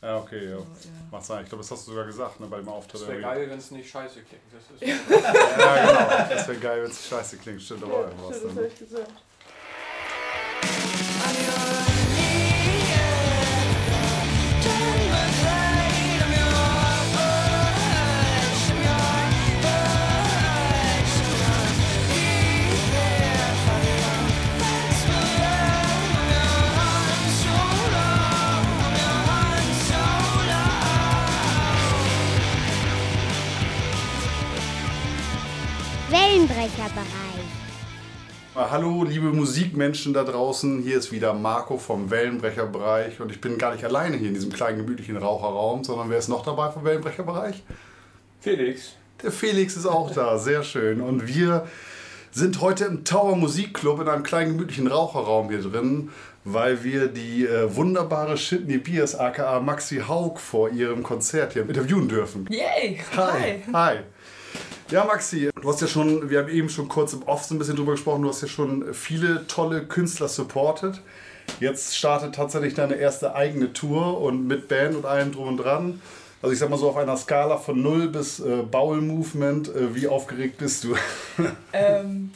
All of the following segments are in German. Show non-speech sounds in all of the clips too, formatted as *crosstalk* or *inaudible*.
Ja, okay, ja. Macht sein. Ich glaube, das hast du sogar gesagt, ne, bei dem Auftritt. Das wäre geil, wenn es nicht scheiße klingt. Das ist *laughs* Ja, genau. Das wäre geil, wenn es scheiße klingt. Stimmt aber auch irgendwas. das ne? hab ich gesagt. Wellenbrecherbereich. Ah, Hallo, liebe Musikmenschen da draußen. Hier ist wieder Marco vom Wellenbrecherbereich. Und ich bin gar nicht alleine hier in diesem kleinen, gemütlichen Raucherraum, sondern wer ist noch dabei vom Wellenbrecherbereich? Felix. Der Felix ist auch da, sehr schön. Und wir sind heute im Tower Musikclub in einem kleinen gemütlichen Raucherraum hier drin, weil wir die äh, wunderbare Shitney Beers aka Maxi Haug vor ihrem Konzert hier interviewen dürfen. Yay! Hi. Hi. Ja, Maxi, du hast ja schon, wir haben eben schon kurz im Off so ein bisschen drüber gesprochen, du hast ja schon viele tolle Künstler supported. Jetzt startet tatsächlich deine erste eigene Tour und mit Band und allem drum und dran. Also ich sag mal so auf einer Skala von 0 bis äh, Bowel Movement, äh, wie aufgeregt bist du? *laughs* Ähm,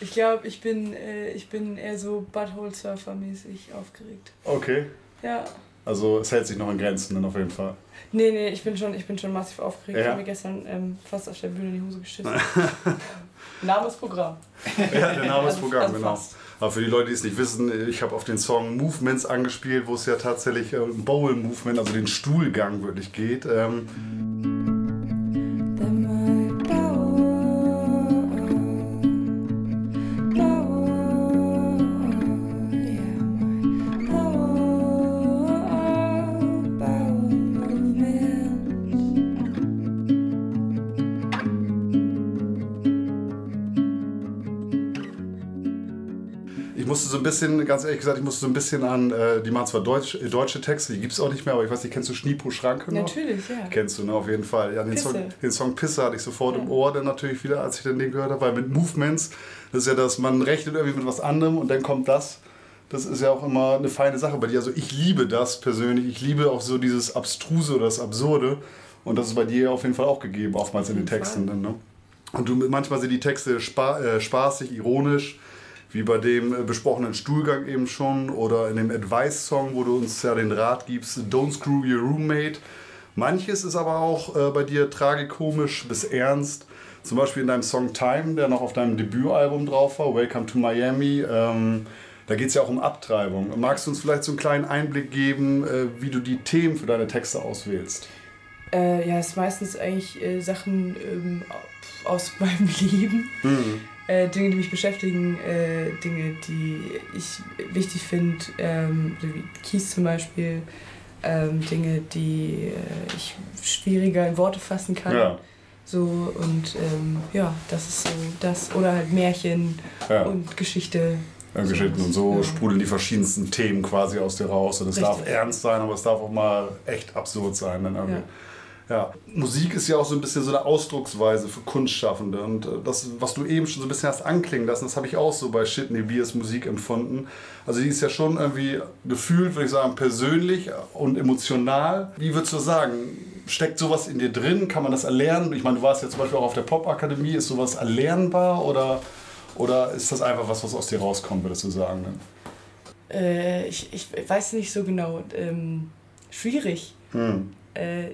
ich glaube, ich bin, äh, ich bin eher so Butthole-Surfer-mäßig aufgeregt. Okay. Ja. Also es hält sich noch in Grenzen dann auf jeden Fall. Nee, nee, ich bin schon, ich bin schon massiv aufgeregt. Ja. Ich habe mir gestern ähm, fast auf der Bühne in die Hose geschissen. *laughs* *laughs* Name ist Programm. Ja, der Name ist Also- Programm, also genau. fast. Aber für die Leute, die es nicht wissen, ich habe auf den Song Movements angespielt, wo es ja tatsächlich äh, um Bowl Movement, also den Stuhlgang wirklich geht. Ähm, bisschen, ganz ehrlich gesagt, ich musste so ein bisschen an, äh, die machen zwar Deutsch, äh, deutsche Texte, die gibt es auch nicht mehr, aber ich weiß nicht, kennst du Schniepo Schranke noch? Natürlich, ja. Kennst du, ne, auf jeden Fall. Ja, den, Pisse. Song, den Song Pisse hatte ich sofort Ja. im Ohr dann natürlich wieder, als ich dann den gehört habe, weil mit Movements, das ist ja das, man rechnet irgendwie mit was anderem und dann kommt das. Das ist ja auch immer eine feine Sache bei dir. Also ich liebe das persönlich. Ich liebe auch so dieses Abstruse oder das Absurde. Und das ist bei dir auf jeden Fall auch gegeben, oftmals in den Texten. Dann, ne? Und du, manchmal sind die Texte spa äh, spaßig, ironisch, wie bei dem äh, besprochenen Stuhlgang eben schon. Oder in dem Advice-Song, wo du uns ja den Rat gibst, Don't screw your roommate. Manches ist aber auch äh, bei dir tragikomisch bis ernst. Zum Beispiel in deinem Song Time, der noch auf deinem Debütalbum drauf war, Welcome to Miami. Ähm, da geht es ja auch um Abtreibung. Magst du uns vielleicht so einen kleinen Einblick geben, äh, wie du die Themen für deine Texte auswählst? Äh, ja, es ist meistens eigentlich äh, Sachen ähm, aus *laughs* meinem Leben. Äh, Dinge, die mich beschäftigen, äh, Dinge, die ich wichtig finde, ähm, so wie Kies zum Beispiel, ähm, Dinge, die äh, ich schwieriger in Worte fassen kann. Ja. So und ähm, ja, das ist so das. Oder halt Märchen Ja. und Geschichte. Ja, Geschichten und so sprudeln die verschiedensten Themen quasi aus dir raus. Und es darf ernst sein, aber es darf auch mal echt absurd sein. Dann irgendwie. Ja. Musik ist ja auch so ein bisschen so eine Ausdrucksweise für Kunstschaffende. Und äh, das, was du eben schon so ein bisschen hast anklingen lassen, das habe ich auch so bei Shitney Beers Musik empfunden. Also die ist ja schon irgendwie gefühlt, würde ich sagen, persönlich und emotional. Wie würdest du sagen? Steckt sowas in dir drin? Kann man das erlernen? Ich meine, du warst ja zum Beispiel auch auf der Popakademie. Ist sowas erlernbar oder, oder ist das einfach was, was aus dir rauskommt, würdest du sagen? Ne? Äh, ich, ich weiß nicht so genau. Ähm, schwierig. Hm. Äh,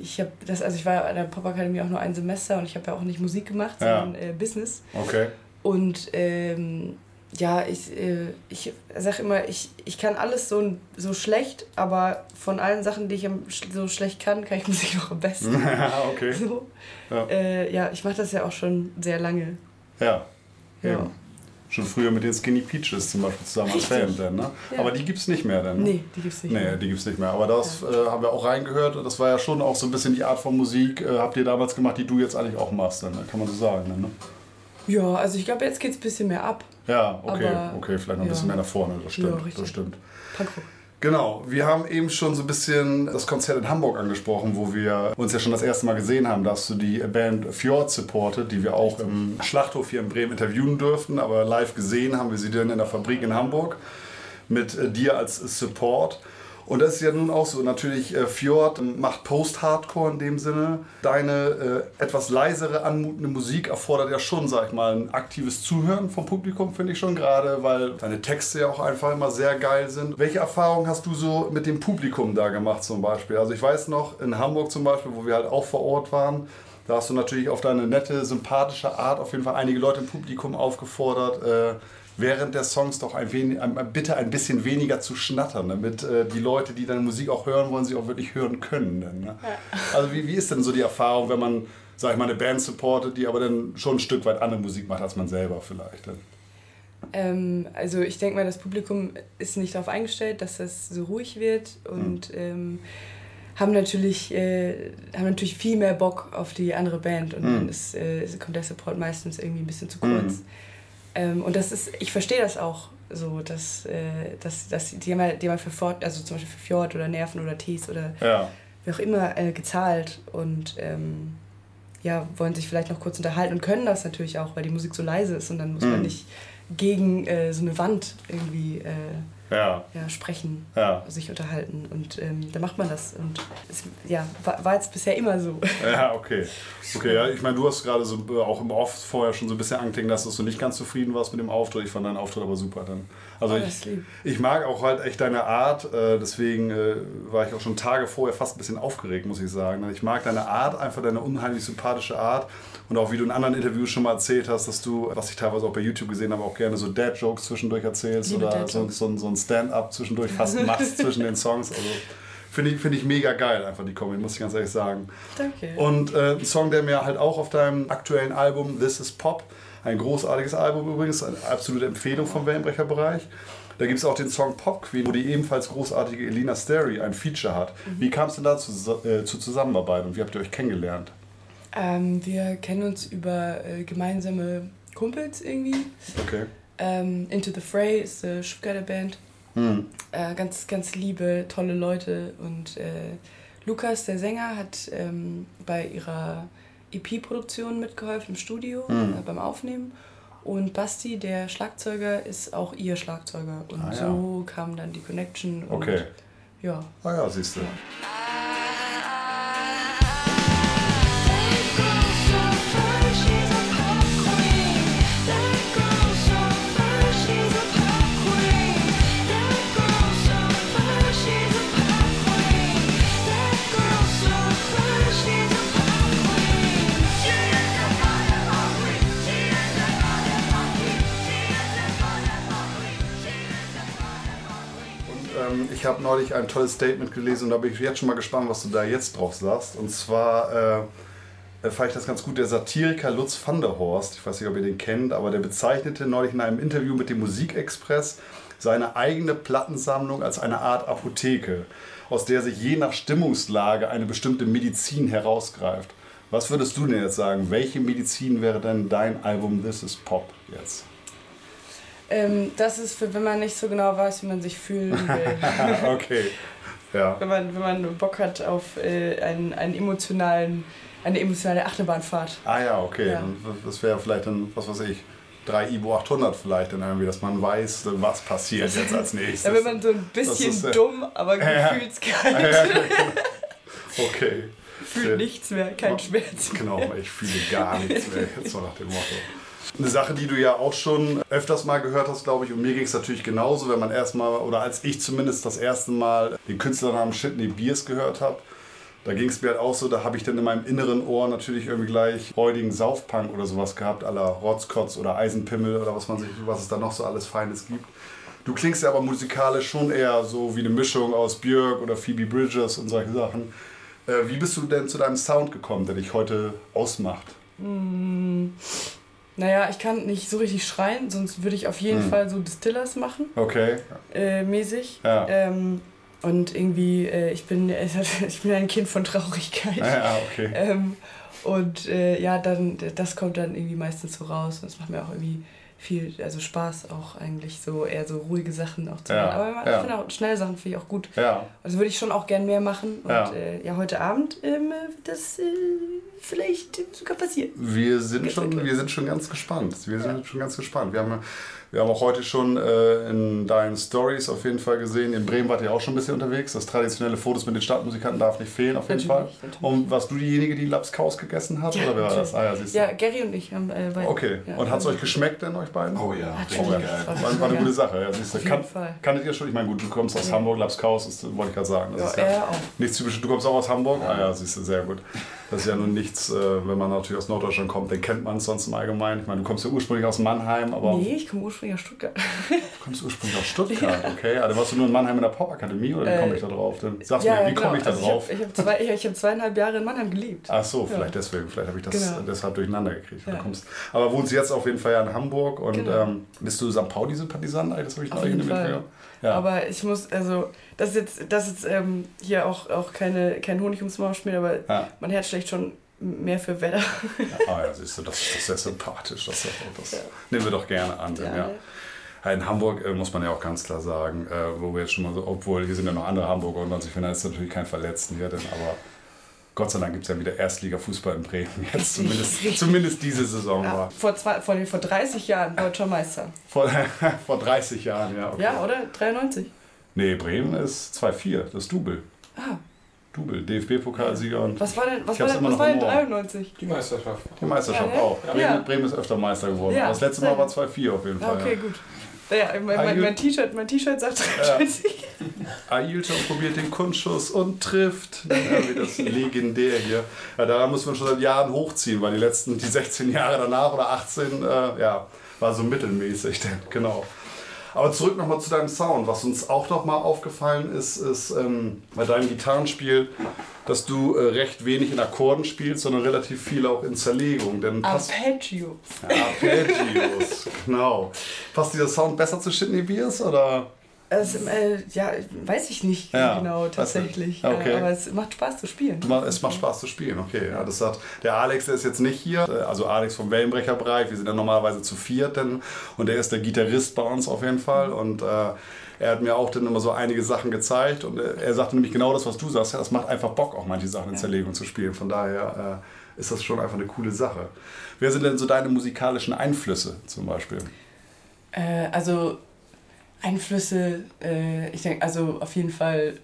ich habe das, also ich war an der Popakademie auch nur ein Semester und ich habe ja auch nicht Musik gemacht, Ja. sondern äh, Business. Okay. Und ähm, ja, ich, äh, ich sag immer, ich, ich kann alles so, so schlecht, aber von allen Sachen, die ich so schlecht kann, kann ich *laughs* Musik noch am besten. ja, *laughs* okay. So. Ja. Äh, ja, ich mache das ja auch schon sehr lange. Ja. Ja. Eben. Schon früher mit den Skinny Peaches zum Beispiel zusammen als Richtig. Fan dann, ne? Ja. Aber die gibt's nicht mehr dann. Ne? Nee, die gibt's nicht. Nee, mehr. die gibt's nicht mehr. Aber das äh, haben wir auch reingehört. Das war ja schon auch so ein bisschen die Art von Musik, äh, habt ihr damals gemacht, die du jetzt eigentlich auch machst, dann, ne? kann man so sagen. Dann, ne? Ja, also ich glaube, jetzt geht's ein bisschen mehr ab. Ja, okay, Aber, okay, vielleicht noch ein ja. bisschen mehr nach vorne, das stimmt. Ja, richtig. das stimmt. Punkrock. Genau, wir haben eben schon so ein bisschen das Konzert in Hamburg angesprochen, wo wir uns ja schon das erste Mal gesehen haben. Da hast du die Band Fjord supported, die wir auch im Schlachthof hier in Bremen interviewen durften, aber live gesehen haben wir sie dann in der Fabrik in Hamburg mit dir als Support. Und das ist ja nun auch so. Natürlich, äh, Fjord macht Post-Hardcore in dem Sinne. Deine äh, etwas leisere, anmutende Musik erfordert ja schon, sag ich mal, ein aktives Zuhören vom Publikum, finde ich schon. Gerade weil deine Texte ja auch einfach immer sehr geil sind. Welche Erfahrungen hast du so mit dem Publikum da gemacht zum Beispiel? Also ich weiß noch, in Hamburg zum Beispiel, wo wir halt auch vor Ort waren, da hast du natürlich auf deine nette, sympathische Art auf jeden Fall einige Leute im Publikum aufgefordert, äh, während der Songs doch ein wenig, bitte ein bisschen weniger zu schnattern, damit äh, die Leute, die deine Musik auch hören wollen, sie auch wirklich hören können. Dann, ne? ja. Also wie, wie ist denn so die Erfahrung, wenn man, sag ich mal, eine Band supportet, die aber dann schon ein Stück weit andere Musik macht als man selber vielleicht? Ähm, also ich denke mal, das Publikum ist nicht darauf eingestellt, dass das so ruhig wird und mhm. ähm, haben natürlich, äh, haben natürlich viel mehr Bock auf die andere Band und mhm. dann ist, äh, kommt der Support meistens irgendwie ein bisschen zu kurz. Mhm. Ähm, und das ist, ich verstehe das auch so, dass, äh, dass, dass die haben, halt, die haben halt für Ford, also zum Beispiel für Fjord oder Nerven oder Tees oder ja. wie auch immer äh, gezahlt und ähm, ja, wollen sich vielleicht noch kurz unterhalten und können das natürlich auch, weil die Musik so leise ist und dann muss mhm. man nicht gegen äh, so eine Wand irgendwie äh, ja. Ja, sprechen, ja. sich unterhalten. Und ähm, da macht man das. Und es ja, war, war jetzt bisher immer so. Ja, okay. Okay, ja, ich meine, du hast gerade so äh, auch im Off vorher schon so ein bisschen angeklingen lassen, dass du nicht ganz zufrieden warst mit dem Auftritt. Ich fand deinen Auftritt aber super dann. Also oh, ich, ich mag auch halt echt deine Art, äh, deswegen äh, war ich auch schon Tage vorher fast ein bisschen aufgeregt, muss ich sagen. Ich mag deine Art, einfach deine unheimlich sympathische Art. Und auch wie du in anderen Interviews schon mal erzählt hast, dass du, was ich teilweise auch bei YouTube gesehen habe, auch gerne so Dad-Jokes zwischendurch erzählst Liebe oder so, so, so ein Stand-up zwischendurch fast *laughs* machst zwischen den Songs. Also finde ich, find ich mega geil, einfach die Comedy, muss ich ganz ehrlich sagen. Danke. Und äh, ein Song, der mir halt auch auf deinem aktuellen Album This is Pop, ein großartiges Album übrigens, eine absolute Empfehlung vom Wellenbrecherbereich. Da gibt es auch den Song Pop Queen, wo die ebenfalls großartige Elina Sterry ein Feature hat. Mhm. Wie kam es denn da zu, äh, zur Zusammenarbeit und wie habt ihr euch kennengelernt? Ähm, wir kennen uns über äh, gemeinsame Kumpels irgendwie. Okay. Ähm, Into the Fray ist eine Stuttgarter Band. Hm. Äh, ganz, ganz liebe, tolle Leute. Und äh, Lukas, der Sänger, hat ähm, bei ihrer EP-Produktion mitgeholfen im Studio, hm. Äh, beim Aufnehmen. Und Basti, der Schlagzeuger, ist auch ihr Schlagzeuger. Und ah, ja. so kam dann die Connection. okay. Ja. Ah ja, siehst du. Ja. Ich habe neulich ein tolles Statement gelesen und da bin ich jetzt schon mal gespannt, was du da jetzt drauf sagst. Und zwar äh, äh, fand ich das ganz gut. Der Satiriker Lutz van der Horst, ich weiß nicht, ob ihr den kennt, aber der bezeichnete neulich in einem Interview mit dem Musikexpress seine eigene Plattensammlung als eine Art Apotheke, aus der sich je nach Stimmungslage eine bestimmte Medizin herausgreift. Was würdest du denn jetzt sagen? Welche Medizin wäre denn dein Album This is Pop jetzt? Ähm, das ist für, wenn man nicht so genau weiß, wie man sich fühlen will. *laughs* okay. Ja. Wenn man, wenn man Bock hat auf äh, einen, einen emotionalen, eine emotionale Achterbahnfahrt. Ah ja, okay. Ja. Das wäre vielleicht dann, was weiß ich, drei Ibo 800 vielleicht dann irgendwie, dass man weiß, was passiert jetzt als *laughs* nächstes. Da wird man so ein bisschen ist, äh, dumm, aber gefühlskalt. *laughs* Ja, genau. okay. Fühlt nichts mehr, kein Schmerz mehr. Genau, ich fühle gar nichts mehr, so nach dem Motto. Eine Sache, die du ja auch schon öfters mal gehört hast, glaube ich, und mir ging es natürlich genauso, wenn man erstmal, oder als ich zumindest das erste Mal den Künstlernamen Shitney Beers gehört habe, da ging es mir halt auch so, da habe ich dann in meinem inneren Ohr natürlich irgendwie gleich freudigen Saufpunk oder sowas gehabt, aller Rotzkotz oder Eisenpimmel oder was man sich, was es da noch so alles Feines gibt. Du klingst ja aber musikalisch schon eher so wie eine Mischung aus Björk oder Phoebe Bridges und solche Sachen. Äh, wie bist du denn zu deinem Sound gekommen, der dich heute ausmacht? Mmh. Naja, ich kann nicht so richtig schreien, sonst würde ich auf jeden hm. Fall so Distillers machen. Okay. Äh, mäßig. Ja. Ähm, und irgendwie, äh, ich, bin, *laughs* ich bin ein Kind von Traurigkeit. Ah, ja, okay. Ähm, und äh, ja, dann, das kommt dann irgendwie meistens so raus. Und es macht mir auch irgendwie viel, also Spaß auch eigentlich, so eher so ruhige Sachen auch zu ja, machen. Aber ich finde auch schnelle Sachen finde ich auch gut. Ja. Also würde ich schon auch gern mehr machen. Und ja, äh, ja heute Abend, ähm, das äh, vielleicht sogar passieren. Wir sind, schon, wir sind schon ganz gespannt. Wir sind ja. schon ganz gespannt. Wir haben, wir haben auch heute schon äh, in deinen Stories auf jeden Fall gesehen, in Bremen wart ihr auch schon ein bisschen unterwegs. Das traditionelle Fotos mit den Stadtmusikanten darf nicht fehlen, auf jeden natürlich, Fall. Natürlich. Und warst du diejenige, die Lapskaus gegessen hat? Ja, oder wer war das? Ah, ja, ja, Gary und ich haben äh, beide. Okay. Ja, und hat es euch geschmeckt denn, euch beiden? Oh ja. Oh, ja. Das war, war, eine gute Sache. Ja, siehst du, kann, kanntet ihr schon? Ich meine, gut, du kommst aus Hamburg, Lapskaus, das wollte ich gerade sagen. Das ja, ist ja auch. nichts typisches. Du kommst auch aus Hamburg? Ah ja, siehst du, sehr gut. Das ist ja nun nichts, äh, wenn man natürlich aus Norddeutschland kommt, den kennt man es sonst im Allgemeinen. Ich meine, du kommst ja ursprünglich aus Mannheim, aber. Nee, ich komme ursprünglich aus Stuttgart. Du kommst ursprünglich aus Stuttgart, ja. okay. Also warst du nur in Mannheim in der Popakademie oder wie komme ich da drauf? Dann sagst ja, mir, wie genau. komme ich da also drauf? Ich habe hab zwei, ich hab zweieinhalb Jahre in Mannheim gelebt. Ach so, vielleicht ja. deswegen. Vielleicht habe ich das genau. deshalb durcheinander gekriegt. Ja. Kommst, aber wohnst jetzt auf jeden Fall ja in Hamburg und genau. ähm, bist du St. Pauli-Sympathisant? Das habe ich noch nicht mitbekommen. Ja. Aber ich muss, also, das ist jetzt, das ist ähm, hier auch, auch keine, kein Honig ums Maul schmieren, aber mein Herz schlägt schon mehr für Wetter. ah ja, siehst du, das, ist sehr sympathisch. Das, das ja. nehmen wir doch gerne an. Denn, ja. ja. In Hamburg äh, muss man ja auch ganz klar sagen, äh, wo wir jetzt schon mal so, obwohl hier sind ja noch andere Hamburger und ich finde, da ist natürlich kein Verletzten hier, denn, aber Gott sei Dank gibt es ja wieder Erstliga-Fußball in Bremen. Jetzt *laughs* zumindest, zumindest diese Saison ja, war. Vor, zwei, vor, vor 30 Jahren deutscher Meister. Vor, *laughs* vor 30 Jahren, ja. Okay. Ja, oder? 93? Nee, Bremen ist 2-4, das Double. Ah. Double, DFB-Pokalsieger und. Was war denn, was war denn, was war denn 93? Die Meisterschaft. Die Meisterschaft ja, auch. Ja. Bremen ist öfter Meister geworden. Ja, das letzte Mal war 2-4 auf jeden Fall. Okay, gut. Ja, mein, mein, mein T-Shirt mein sagt 93. Ja. Ailton probiert den Kunstschuss und trifft. Ja, wie das *laughs* legendär hier. Ja, da muss man schon seit Jahren hochziehen, weil die letzten, die 16 Jahre danach oder 18, äh, ja, war so mittelmäßig. *laughs* Genau. Aber zurück nochmal zu deinem Sound. Was uns auch nochmal aufgefallen ist, ist ähm, bei deinem Gitarrenspiel, dass du äh, recht wenig in Akkorden spielst, sondern relativ viel auch in Zerlegung. Denn Arpeggios. Ja, Arpeggios, *laughs* genau. Passt dieser Sound besser zu Shitney Beers oder? Also, äh, ja, weiß ich nicht ja, genau tatsächlich. Okay. aber es macht Spaß zu spielen. Es macht Spaß zu spielen, okay. Ja, das hat, der Alex, der ist jetzt nicht hier, äh, also Alex vom Wellenbrecherbereich, wir sind ja normalerweise zu viert denn, und der ist der Gitarrist bei uns auf jeden Fall und äh, er hat mir auch dann immer so einige Sachen gezeigt und äh, er sagte nämlich genau das, was du sagst, ja, das macht einfach Bock, auch manche Sachen in Zerlegung zu spielen. Von daher äh, ist das schon einfach eine coole Sache. Wer sind denn so deine musikalischen Einflüsse zum Beispiel? Äh, also Einflüsse, äh, ich denke, also auf jeden Fall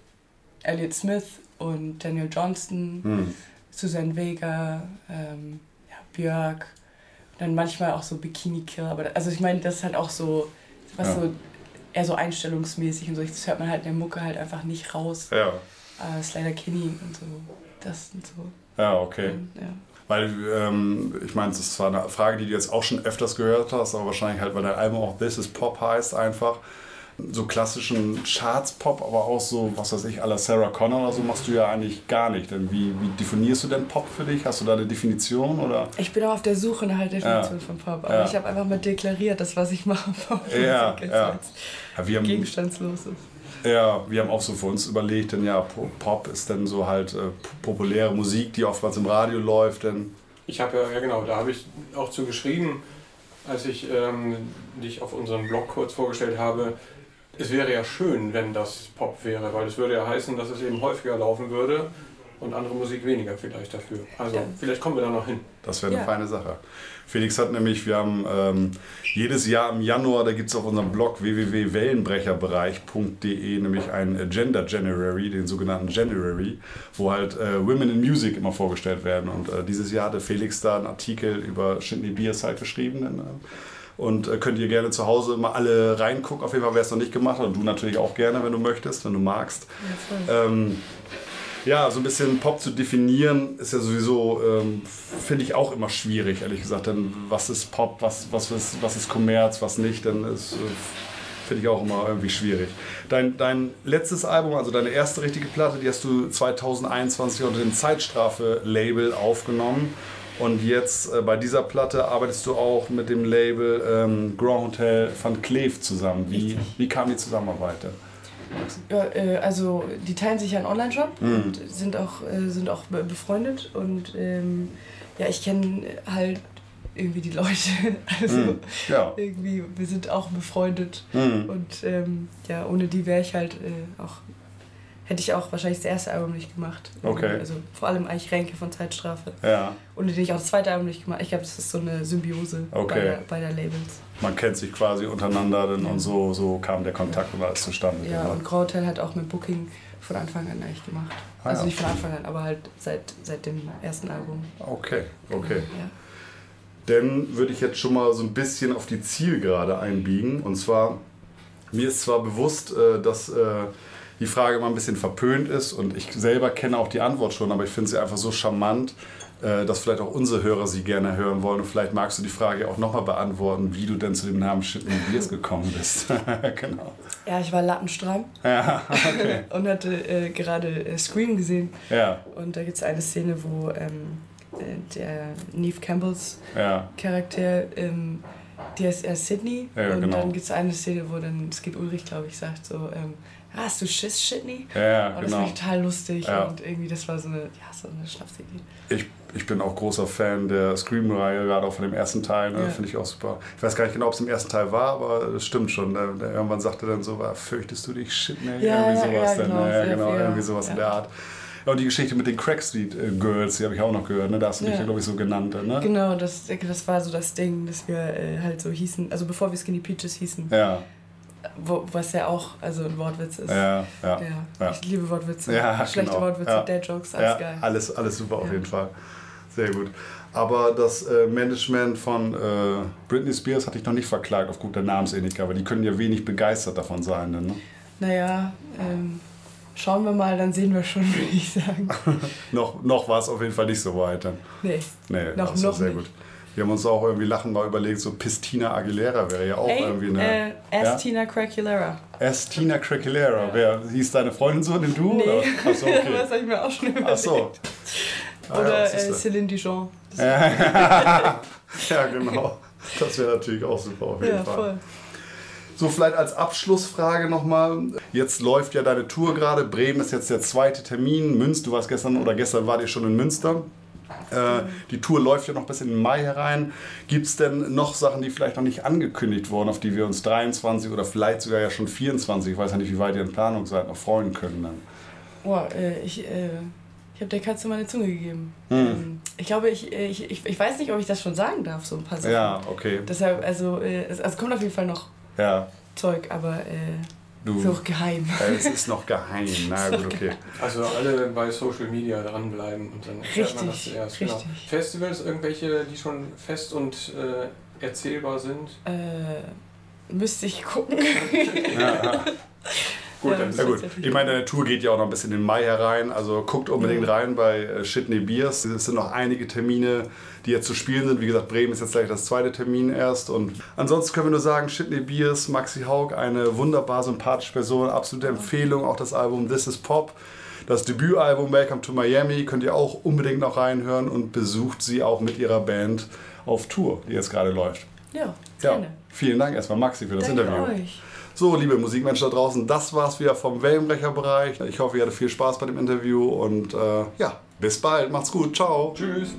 Elliot Smith und Daniel Johnston, hm. Susan Vega, ähm, ja, Björk, dann manchmal auch so Bikini Kill, aber also ich meine, das ist halt auch so, was ja. so eher so einstellungsmäßig und so, das hört man halt in der Mucke halt einfach nicht raus. Ja. Äh, Slider Kinney und so, das und so. Ja, okay. Und, ja. Weil, ähm, ich meine, das ist zwar eine Frage, die du jetzt auch schon öfters gehört hast, aber wahrscheinlich halt, weil dein Album auch This is Pop heißt einfach so klassischen Charts-Pop, aber auch so, was weiß ich, à la Sarah Connor oder so machst du ja eigentlich gar nicht. Denn wie, wie definierst du denn Pop für dich? Hast du da eine Definition? Oder? Ich bin auch auf der Suche nach der Definition ja. von Pop, aber ja. ich habe einfach mal deklariert, das, was ich mache, ja, ja. ja wir haben, gegenstandslos ist. Ja, wir haben auch so für uns überlegt, denn ja, Pop ist dann so halt äh, populäre Musik, die oftmals im Radio läuft. Denn ich habe ja, ja genau, da habe ich auch zu geschrieben, als ich ähm, dich auf unserem Blog kurz vorgestellt habe, es wäre ja schön, wenn das Pop wäre, weil es würde ja heißen, dass es eben häufiger laufen würde und andere Musik weniger vielleicht dafür. Also ja. vielleicht kommen wir da noch hin. Das wäre eine ja. feine Sache. Felix hat nämlich, wir haben ähm, jedes Jahr im Januar, da gibt es auf unserem Blog www.wellenbrecherbereich.de nämlich ein Gender January, den sogenannten January, wo halt äh, Women in Music immer vorgestellt werden. Und äh, dieses Jahr hatte Felix da einen Artikel über Shindy Beers halt geschrieben. Denn, äh, und äh, könnt ihr gerne zu Hause mal alle reingucken. Auf jeden Fall, wer es noch nicht gemacht hat. Und du natürlich auch gerne, wenn du möchtest, wenn du magst. Ja, ähm, ja, so ein bisschen Pop zu definieren, ist ja sowieso, ähm, finde ich auch immer schwierig, ehrlich gesagt. Denn was ist Pop, was, was, ist, was ist Kommerz, was nicht, dann ist, äh, finde ich auch immer irgendwie schwierig. Dein, dein letztes Album, also deine erste richtige Platte, die hast du 2021 unter dem Zeitstrafe-Label aufgenommen. Und jetzt äh, bei dieser Platte arbeitest du auch mit dem Label ähm, Grand Hotel van Cleef zusammen. Wie, wie kam die Zusammenarbeit denn? Ja, äh, also die teilen sich ja einen Online-Shop mhm. und sind auch, äh, sind auch befreundet. Und ähm, ja, ich kenne halt irgendwie die Leute. *laughs* Also mhm. ja. irgendwie, wir sind auch befreundet. Mhm. Und ähm, ja, ohne die wäre ich halt äh, auch hätte ich auch wahrscheinlich das erste Album nicht gemacht. Okay. Also vor allem eigentlich Ränke von Zeitstrafe. Ja. Und den ich auch das zweite Album nicht gemacht Ich glaube, das ist so eine Symbiose Okay. beider, beider Labels. Man kennt sich quasi untereinander dann und so, so kam der Kontakt und alles zustande. Ja, genau. und Grau Hotel hat auch mit Booking von Anfang an eigentlich gemacht. Ah, also ja. nicht von Anfang an, aber halt seit, seit dem ersten Album. Okay, okay. Ja. Dann würde ich jetzt schon mal so ein bisschen auf die Zielgerade einbiegen. Und zwar, mir ist zwar bewusst, äh, dass äh, die Frage immer ein bisschen verpönt ist und ich selber kenne auch die Antwort schon, aber ich finde sie einfach so charmant, äh, dass vielleicht auch unsere Hörer sie gerne hören wollen. Und vielleicht magst du die Frage auch nochmal beantworten, wie du denn zu dem Namen Shitney Beers gekommen bist. *laughs* genau. Ja, ich war lattenstramm *laughs* Ja, okay. *laughs* und hatte äh, gerade äh, Scream gesehen. Ja, Und da gibt es eine Szene, wo ähm, äh, der Neve Campbells ja, Charakter, ähm, die heißt er Sydney. Ja, und genau. dann gibt es eine Szene, wo dann Skip Ulrich, glaube ich, sagt so, ähm, "Ah, hast du Schiss, Shitney? ja, ja Und das genau. fand ich total lustig Ja. und irgendwie das war so eine, ja, so eine Schnapsidee. Ich, ich bin auch großer Fan der Scream-Reihe, gerade auch von dem ersten Teil. Ne? Ja. Finde ich auch super. Ich weiß gar nicht genau, ob es im ersten Teil war, aber das stimmt schon. Der irgendwann sagte dann so, "Ah, fürchtest du dich shit? Ne? Ja, irgendwie sowas. ja, dann, genau, ne? genau irgendwie sowas in der Art. Ja, und die Geschichte mit den Crack Street äh, Girls, die habe ich auch noch gehört. Ne? Da hast du dich Ja. ja, glaube ich, so genannt. Ne? Genau, das, das war so das Ding, dass wir äh, halt so hießen, also bevor wir Skinny Peaches hießen, Ja, wo, was ja auch also ein Wortwitz ist. ja, ja. Ja. Ich liebe Wortwitze. Ja, Schlechte genau. Wortwitze, Ja. Dad-Jokes, alles geil. alles, alles super auf jeden Fall. Sehr gut. Aber das äh, Management von äh, Britney Spears hatte ich noch nicht verklagt aufgrund der Namensähnlichkeit, aber die können ja wenig begeistert davon sein. Ne? Naja, ähm, schauen wir mal, dann sehen wir schon, *laughs* würde ich sagen. *laughs* Noch, noch war es auf jeden Fall nicht so weit. Dann. Nee. Nee, Noch- war noch sehr nicht. gut. Wir haben uns auch irgendwie lachen mal überlegt, so Pistina Aguilera wäre ja auch Ey, irgendwie eine. äh, S. Tina Craculera. Estina Craquilera. Wer hieß deine Freundin so, den du? Nee. Oder? Achso, *laughs* okay. das habe ich mir auch schon überlegt. Ach so. Ah, Oder ja, äh. Céline Dijon. *laughs* Ja, genau. Das wäre natürlich auch super auf jeden ja, Fall. voll. So, vielleicht als Abschlussfrage nochmal. Jetzt läuft ja deine Tour gerade. Bremen ist jetzt der zweite Termin. Münster, du warst gestern oder gestern wart ihr schon in Münster. Äh, die Tour läuft ja noch bis in den Mai herein. Gibt es denn noch Sachen, die vielleicht noch nicht angekündigt wurden, auf die wir uns 23 oder vielleicht sogar ja schon 24, ich weiß ja nicht, wie weit ihr in Planung seid, noch freuen können? Dann? Boah, äh, ich, äh, ich habe der Katze meine Zunge gegeben. Hm. Ähm, ich glaube, ich, äh, ich, ich, ich weiß nicht, ob ich das schon sagen darf, so ein paar Sachen. Ja, okay. Deshalb, also, äh, es, also kommt auf jeden Fall noch Ja, Zeug, aber äh, du. ist auch geheim. Äh, es ist noch geheim. *laughs* Na gut, okay. Also alle bei Social Media dranbleiben und dann erfährt man das Richtig, zuerst. richtig. Genau. Festivals, irgendwelche, die schon fest und äh, erzählbar sind? Äh, müsste ich gucken. *laughs* Ja, Gut, Ja, dann Ja gut, ich meine, deine Tour geht ja auch noch ein bisschen in den Mai herein, also guckt unbedingt Ja. rein bei äh, Shitney Beers. Es sind noch einige Termine, die jetzt zu spielen sind. Wie gesagt, Bremen ist jetzt gleich das zweite Termin erst. Und ansonsten können wir nur sagen, Shitney Beers, Maxi Haug, eine wunderbar sympathische Person, absolute Empfehlung. Auch das Album This is Pop. Das Debütalbum Welcome to Miami könnt ihr auch unbedingt noch reinhören und besucht sie auch mit ihrer Band auf Tour, die jetzt gerade läuft. Ja, Ja, gerne. vielen Dank erstmal Maxi für das Danke Interview. euch. So, liebe Musikmenschen da draußen, das war's wieder vom Wellenbrecherbereich. Ich hoffe, ihr hattet viel Spaß bei dem Interview und äh, ja, bis bald. Macht's gut. Ciao. Tschüss.